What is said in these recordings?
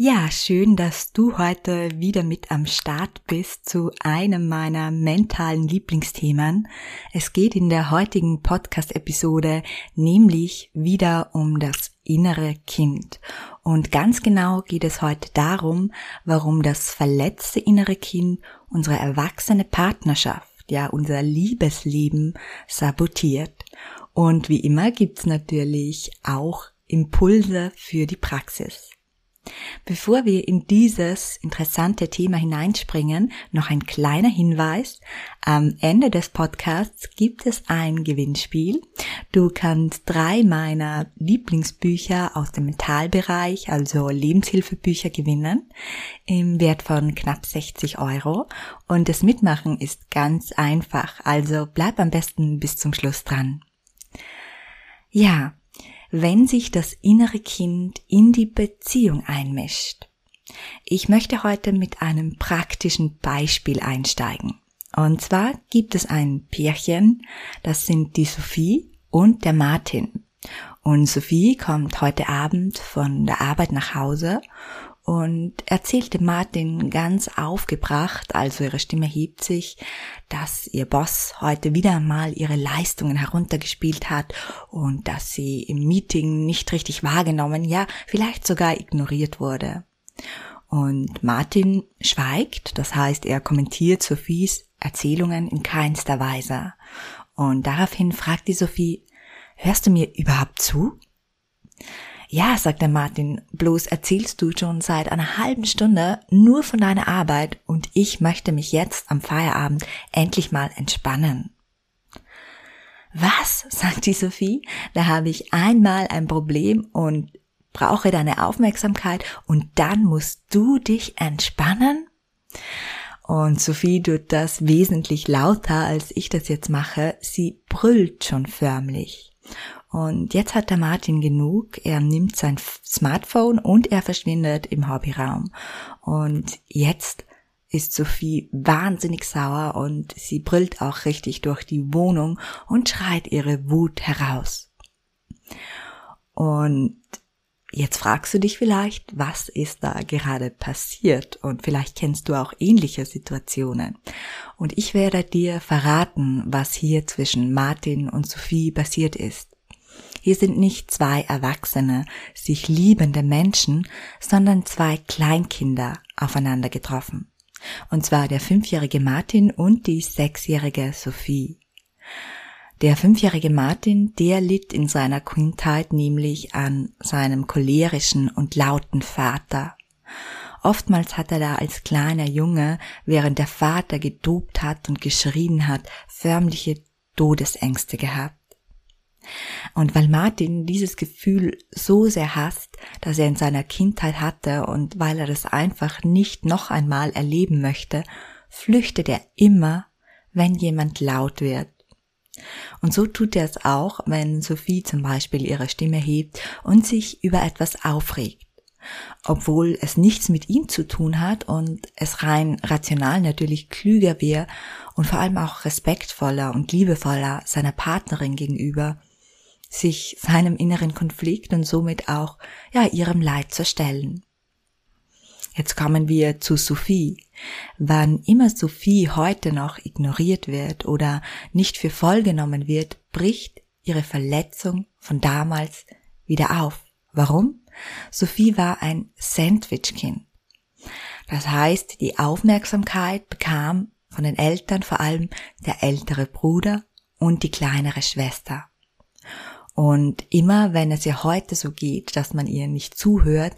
Ja, schön, dass du heute wieder mit am Start bist zu einem meiner mentalen Lieblingsthemen. Es geht in der heutigen Podcast-Episode nämlich wieder um das innere Kind. Und ganz genau geht es heute darum, warum das verletzte innere Kind unsere erwachsene Partnerschaft, ja unser Liebesleben sabotiert. Und wie immer gibt's natürlich auch Impulse für die Praxis. Bevor wir in dieses interessante Thema hineinspringen, noch ein kleiner Hinweis. Am Ende des Podcasts gibt es ein Gewinnspiel. Du kannst drei meiner Lieblingsbücher aus dem Mentalbereich, also Lebenshilfebücher gewinnen, im Wert von knapp 60 Euro. Und das Mitmachen ist ganz einfach, also bleib am besten bis zum Schluss dran. Ja, wenn sich das innere Kind in die Beziehung einmischt. Ich möchte heute mit einem praktischen Beispiel einsteigen. Und zwar gibt es ein Pärchen, das sind die Sophie und der Martin. Und Sophie kommt heute Abend von der Arbeit nach Hause und erzählte Martin ganz aufgebracht, also ihre Stimme hebt sich, dass ihr Boss heute wieder einmal ihre Leistungen heruntergespielt hat und dass sie im Meeting nicht richtig wahrgenommen, ja, vielleicht sogar ignoriert wurde. Und Martin schweigt, das heißt, er kommentiert Sophies Erzählungen in keinster Weise. Und daraufhin fragt die Sophie, hörst du mir überhaupt zu? Ja, sagt der Martin, bloß erzählst du schon seit einer halben Stunde nur von deiner Arbeit und ich möchte mich jetzt am Feierabend endlich mal entspannen. Was? sagt die Sophie, da habe ich einmal ein Problem und brauche deine Aufmerksamkeit und dann musst du dich entspannen? Und Sophie tut das wesentlich lauter, als ich das jetzt mache. Sie brüllt schon förmlich. Und jetzt hat der Martin genug. Er nimmt sein Smartphone und er verschwindet im Hobbyraum. Und jetzt ist Sophie wahnsinnig sauer und sie brüllt auch richtig durch die Wohnung und schreit ihre Wut heraus. Und jetzt fragst du dich vielleicht, was ist da gerade passiert? Und vielleicht kennst du auch ähnliche Situationen. Und ich werde dir verraten, was hier zwischen Martin und Sophie passiert ist. Hier sind nicht zwei erwachsene, sich liebende Menschen, sondern zwei Kleinkinder aufeinander getroffen. Und zwar der fünfjährige Martin und die sechsjährige Sophie. Der fünfjährige Martin, der litt in seiner Kindheit nämlich an seinem cholerischen und lauten Vater. Oftmals hat er da als kleiner Junge, während der Vater gedobt hat und geschrien hat, förmliche Todesängste gehabt. Und weil Martin dieses Gefühl so sehr hasst, dass er in seiner Kindheit hatte und weil er das einfach nicht noch einmal erleben möchte, flüchtet er immer, wenn jemand laut wird. Und so tut er es auch, wenn Sophie zum Beispiel ihre Stimme hebt und sich über etwas aufregt. Obwohl es nichts mit ihm zu tun hat und es rein rational natürlich klüger wäre und vor allem auch respektvoller und liebevoller seiner Partnerin gegenüber, sich seinem inneren Konflikt und somit auch ja ihrem Leid zu stellen. Jetzt kommen wir zu Sophie. Wann immer Sophie heute noch ignoriert wird oder nicht für voll genommen wird, bricht ihre Verletzung von damals wieder auf. Warum? Sophie war ein Sandwichkind. Das heißt, die Aufmerksamkeit bekam von den Eltern vor allem der ältere Bruder und die kleinere Schwester. Und immer wenn es ihr heute so geht, dass man ihr nicht zuhört,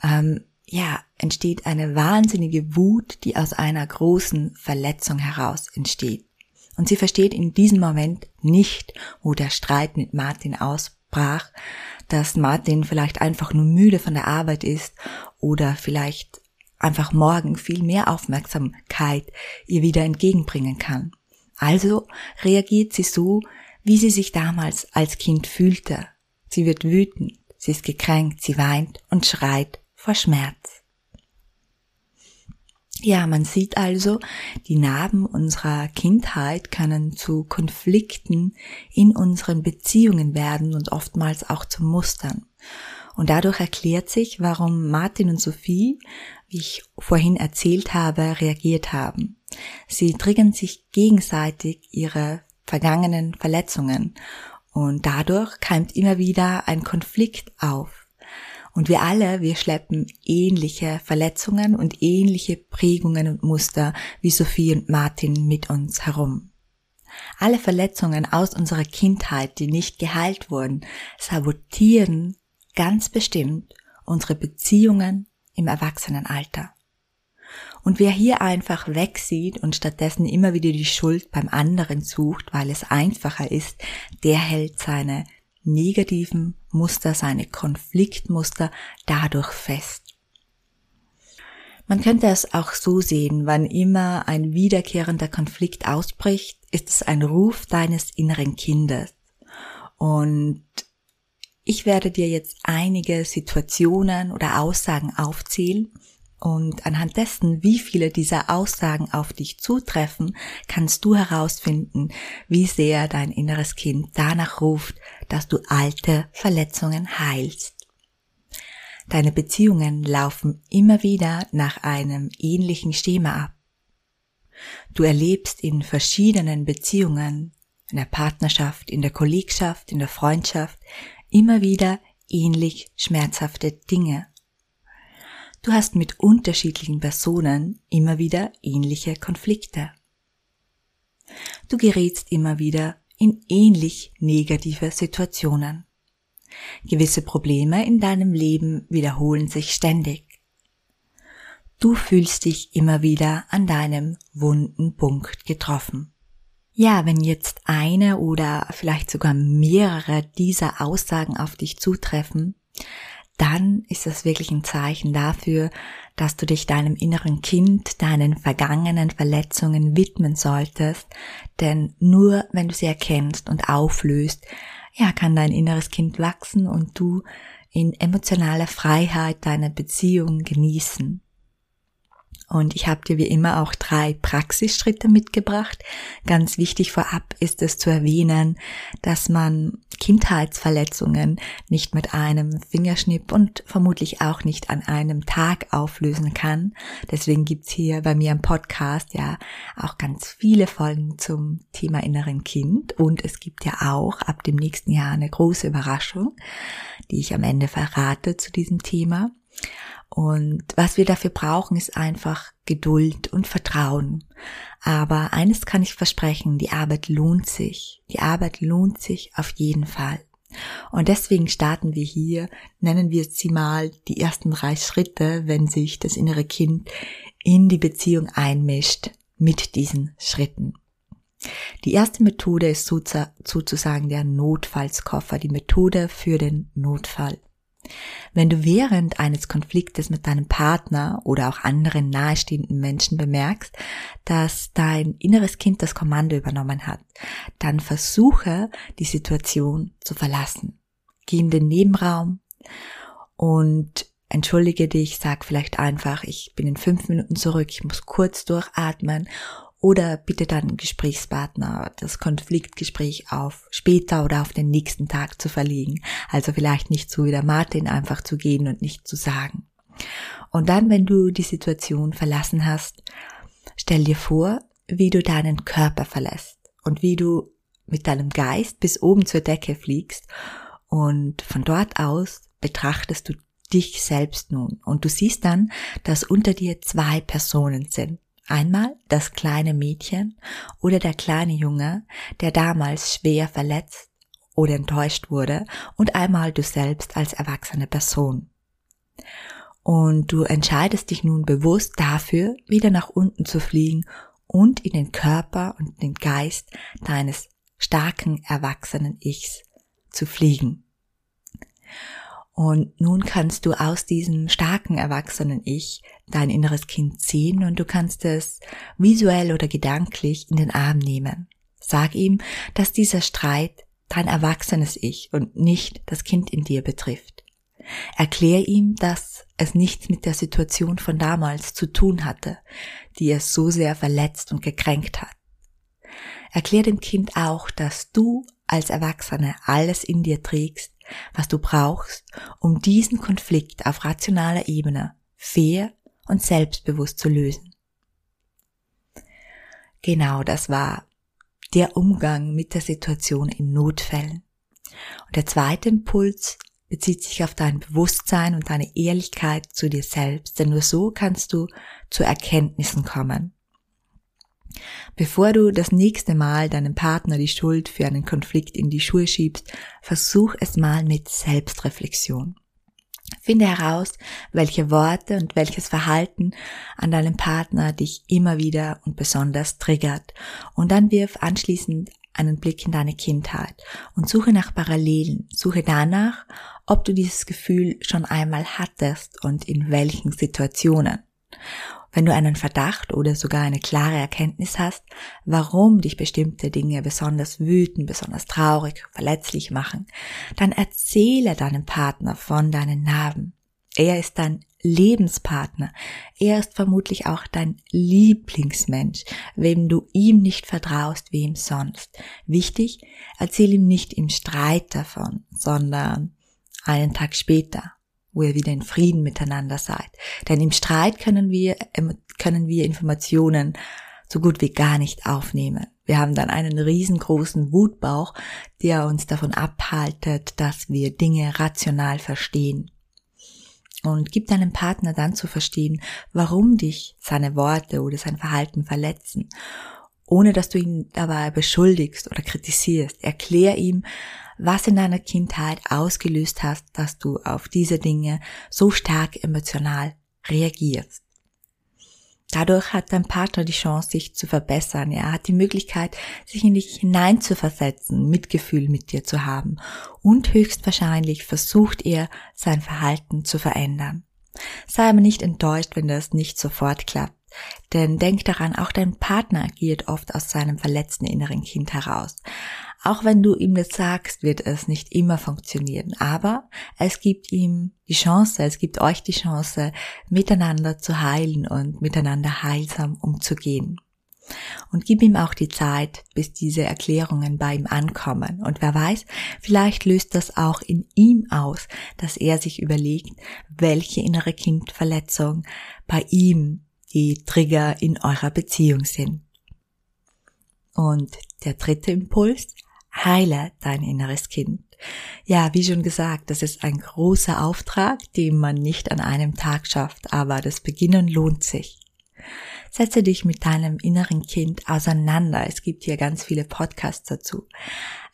ähm, ja, entsteht eine wahnsinnige Wut, die aus einer großen Verletzung heraus entsteht. Und sie versteht in diesem Moment nicht, wo der Streit mit Martin ausbrach, dass Martin vielleicht einfach nur müde von der Arbeit ist oder vielleicht einfach morgen viel mehr Aufmerksamkeit ihr wieder entgegenbringen kann. Also reagiert sie so, wie sie sich damals als Kind fühlte. Sie wird wütend, sie ist gekränkt, sie weint und schreit vor Schmerz. Ja, man sieht also, die Narben unserer Kindheit können zu Konflikten in unseren Beziehungen werden und oftmals auch zu Mustern. Und dadurch erklärt sich, warum Martin und Sophie, wie ich vorhin erzählt habe, reagiert haben. Sie triggern sich gegenseitig ihre vergangenen Verletzungen und dadurch keimt immer wieder ein Konflikt auf. Und wir alle, wir schleppen ähnliche Verletzungen und ähnliche Prägungen und Muster wie Sophie und Martin mit uns herum. Alle Verletzungen aus unserer Kindheit, die nicht geheilt wurden, sabotieren ganz bestimmt unsere Beziehungen im Erwachsenenalter. Und wer hier einfach wegsieht und stattdessen immer wieder die Schuld beim anderen sucht, weil es einfacher ist, der hält seine negativen Muster, seine Konfliktmuster dadurch fest. Man könnte es auch so sehen, wann immer ein wiederkehrender Konflikt ausbricht, ist es ein Ruf deines inneren Kindes. Und ich werde dir jetzt einige Situationen oder Aussagen aufzählen und anhand dessen, wie viele dieser Aussagen auf dich zutreffen, kannst du herausfinden, wie sehr dein inneres Kind danach ruft, dass du alte Verletzungen heilst. Deine Beziehungen laufen immer wieder nach einem ähnlichen Schema ab. Du erlebst in verschiedenen Beziehungen, in der Partnerschaft, in der Kollegschaft, in der Freundschaft, immer wieder ähnlich schmerzhafte Dinge. Du hast mit unterschiedlichen Personen immer wieder ähnliche Konflikte. Du gerätst immer wieder in ähnlich negative Situationen. Gewisse Probleme in deinem Leben wiederholen sich ständig. Du fühlst dich immer wieder an deinem wunden Punkt getroffen. Ja, wenn jetzt eine oder vielleicht sogar mehrere dieser Aussagen auf dich zutreffen, dann ist das wirklich ein Zeichen dafür, dass du dich deinem inneren Kind, deinen vergangenen Verletzungen widmen solltest, denn nur wenn du sie erkennst und auflöst, ja, kann dein inneres Kind wachsen und du in emotionaler Freiheit deine Beziehung genießen. Und ich habe dir wie immer auch drei Praxisschritte mitgebracht. Ganz wichtig vorab ist es zu erwähnen, dass man Kindheitsverletzungen nicht mit einem Fingerschnipp und vermutlich auch nicht an einem Tag auflösen kann. Deswegen gibt's hier bei mir im Podcast ja auch ganz viele Folgen zum Thema inneren Kind. Und es gibt ja auch ab dem nächsten Jahr eine große Überraschung, die ich am Ende verrate zu diesem Thema. Und was wir dafür brauchen, ist einfach Geduld und Vertrauen. Aber eines kann ich versprechen, die Arbeit lohnt sich. Die Arbeit lohnt sich auf jeden Fall. Und deswegen starten wir hier, nennen wir sie mal die ersten drei Schritte, wenn sich das innere Kind in die Beziehung einmischt mit diesen Schritten. Die erste Methode ist sozusagen der Notfallskoffer, die Methode für den Notfall. Wenn du während eines Konfliktes mit deinem Partner oder auch anderen nahestehenden Menschen bemerkst, dass dein inneres Kind das Kommando übernommen hat, dann versuche, die Situation zu verlassen. Geh in den Nebenraum und entschuldige dich, sag vielleicht einfach, ich bin in fünf Minuten zurück, ich muss kurz durchatmen oder bitte dann Gesprächspartner das Konfliktgespräch auf später oder auf den nächsten Tag zu verlegen. Also vielleicht nicht so wie der Martin einfach zu gehen und nicht zu sagen. Und dann, wenn du die Situation verlassen hast, stell dir vor, wie du deinen Körper verlässt und wie du mit deinem Geist bis oben zur Decke fliegst und von dort aus betrachtest du dich selbst nun und du siehst dann, dass unter dir zwei Personen sind. Einmal das kleine Mädchen oder der kleine Junge, der damals schwer verletzt oder enttäuscht wurde, und einmal du selbst als erwachsene Person. Und du entscheidest dich nun bewusst dafür, wieder nach unten zu fliegen und in den Körper und den Geist deines starken erwachsenen Ichs zu fliegen. Und nun kannst du aus diesem starken erwachsenen Ich dein inneres Kind ziehen und du kannst es visuell oder gedanklich in den Arm nehmen. Sag ihm, dass dieser Streit dein erwachsenes Ich und nicht das Kind in dir betrifft. Erklär ihm, dass es nichts mit der Situation von damals zu tun hatte, die es so sehr verletzt und gekränkt hat. Erklär dem Kind auch, dass du als Erwachsene alles in dir trägst, was du brauchst, um diesen Konflikt auf rationaler Ebene fair und selbstbewusst zu lösen. Genau das war der Umgang mit der Situation in Notfällen. Und der zweite Impuls bezieht sich auf dein Bewusstsein und deine Ehrlichkeit zu dir selbst, denn nur so kannst du zu Erkenntnissen kommen. Bevor du das nächste Mal deinem Partner die Schuld für einen Konflikt in die Schuhe schiebst, versuch es mal mit Selbstreflexion. Finde heraus, welche Worte und welches Verhalten an deinem Partner dich immer wieder und besonders triggert. Und dann wirf anschließend einen Blick in deine Kindheit und suche nach Parallelen. Suche danach, ob du dieses Gefühl schon einmal hattest und in welchen Situationen. Wenn du einen Verdacht oder sogar eine klare Erkenntnis hast, warum dich bestimmte Dinge besonders wütend, besonders traurig, verletzlich machen, dann erzähle deinem Partner von deinen Narben. Er ist dein Lebenspartner. Er ist vermutlich auch dein Lieblingsmensch, wem du ihm nicht vertraust, wem sonst. Wichtig, erzähl ihm nicht im Streit davon, sondern einen Tag später, wo ihr wieder in Frieden miteinander seid. Denn im Streit können wir, ähm, können wir Informationen so gut wie gar nicht aufnehmen. Wir haben dann einen riesengroßen Wutbauch, der uns davon abhaltet, dass wir Dinge rational verstehen. Und gib deinem Partner dann zu verstehen, warum dich seine Worte oder sein Verhalten verletzen, ohne dass du ihn dabei beschuldigst oder kritisierst. Erklär ihm, was in deiner Kindheit ausgelöst hast, dass du auf diese Dinge so stark emotional reagierst. Dadurch hat dein Partner die Chance, sich zu verbessern. Er hat die Möglichkeit, sich in dich hineinzuversetzen, Mitgefühl mit dir zu haben. Und höchstwahrscheinlich versucht er, sein Verhalten zu verändern. Sei aber nicht enttäuscht, wenn das nicht sofort klappt. Denn denk daran, auch dein Partner agiert oft aus seinem verletzten inneren Kind heraus. Auch wenn du ihm das sagst, wird es nicht immer funktionieren. Aber es gibt ihm die Chance, es gibt euch die Chance, miteinander zu heilen und miteinander heilsam umzugehen. Und gib ihm auch die Zeit, bis diese Erklärungen bei ihm ankommen. Und wer weiß, vielleicht löst das auch in ihm aus, dass er sich überlegt, welche innere Kindverletzung bei ihm die Trigger in eurer Beziehung sind. Und der dritte Impuls, heile dein inneres Kind. Ja, wie schon gesagt, das ist ein großer Auftrag, den man nicht an einem Tag schafft, aber das Beginnen lohnt sich. Setze dich mit deinem inneren Kind auseinander. Es gibt hier ganz viele Podcasts dazu.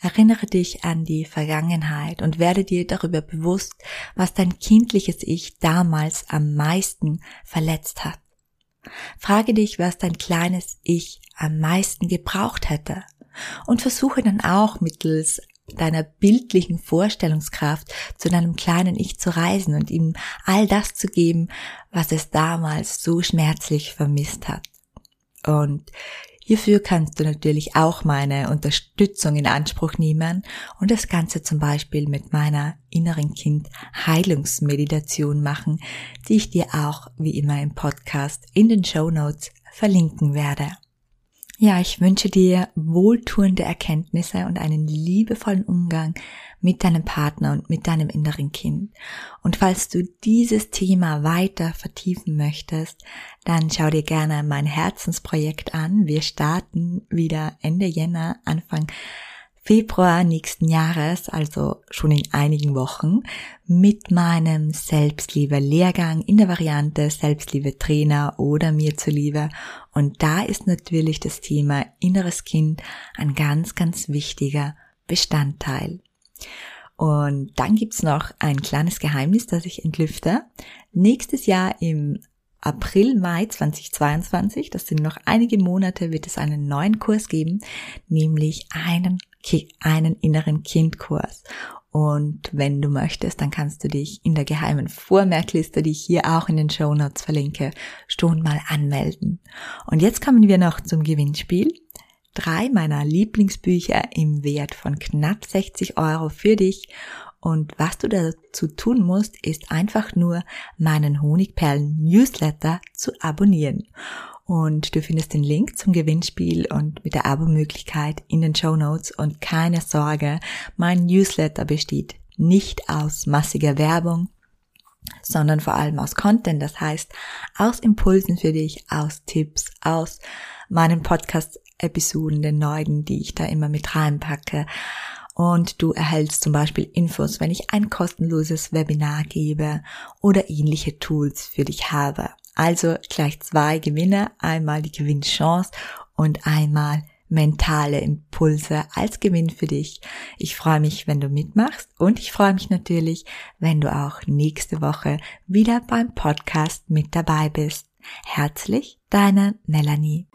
Erinnere dich an die Vergangenheit und werde dir darüber bewusst, was dein kindliches Ich damals am meisten verletzt hat. Frage dich, was dein kleines Ich am meisten gebraucht hätte und versuche dann auch mittels deiner bildlichen Vorstellungskraft zu deinem kleinen Ich zu reisen und ihm all das zu geben, was es damals so schmerzlich vermisst hat. Und hierfür kannst du natürlich auch meine Unterstützung in Anspruch nehmen und das Ganze zum Beispiel mit meiner inneren Kind Heilungsmeditation machen, die ich dir auch wie immer im Podcast in den Show Notes verlinken werde. Ja, ich wünsche dir wohltuende Erkenntnisse und einen liebevollen Umgang mit deinem Partner und mit deinem inneren Kind. Und falls du dieses Thema weiter vertiefen möchtest, dann schau dir gerne mein Herzensprojekt an. Wir starten wieder Ende Jänner, Anfang Februar nächsten Jahres, also schon in einigen Wochen, mit meinem Selbstliebe-Lehrgang in der Variante Selbstliebe-Trainer oder mir zuliebe. Und da ist natürlich das Thema inneres Kind ein ganz, ganz wichtiger Bestandteil. Und dann gibt's noch ein kleines Geheimnis, das ich entlüfte. Nächstes Jahr im April, Mai 2022, das sind noch einige Monate, wird es einen neuen Kurs geben, nämlich einen einen inneren Kindkurs. Und wenn du möchtest, dann kannst du dich in der geheimen Vormerkliste, die ich hier auch in den Show Notes verlinke, schon mal anmelden. Und jetzt kommen wir noch zum Gewinnspiel. Drei meiner Lieblingsbücher im Wert von knapp 60 Euro für dich. Und was du dazu tun musst, ist einfach nur meinen Honigperlen Newsletter zu abonnieren. Und du findest den Link zum Gewinnspiel und mit der Abo-Möglichkeit in den Show Notes. Und keine Sorge, mein Newsletter besteht nicht aus massiger Werbung, sondern vor allem aus Content, das heißt aus Impulsen für dich, aus Tipps, aus meinen Podcast-Episoden, den neuen, die ich da immer mit reinpacke. Und du erhältst zum Beispiel Infos, wenn ich ein kostenloses Webinar gebe oder ähnliche Tools für dich habe. Also gleich zwei Gewinne, einmal die Gewinnchance und einmal mentale Impulse als Gewinn für dich. Ich freue mich, wenn du mitmachst und ich freue mich natürlich, wenn du auch nächste Woche wieder beim Podcast mit dabei bist. Herzlich, deine Melanie.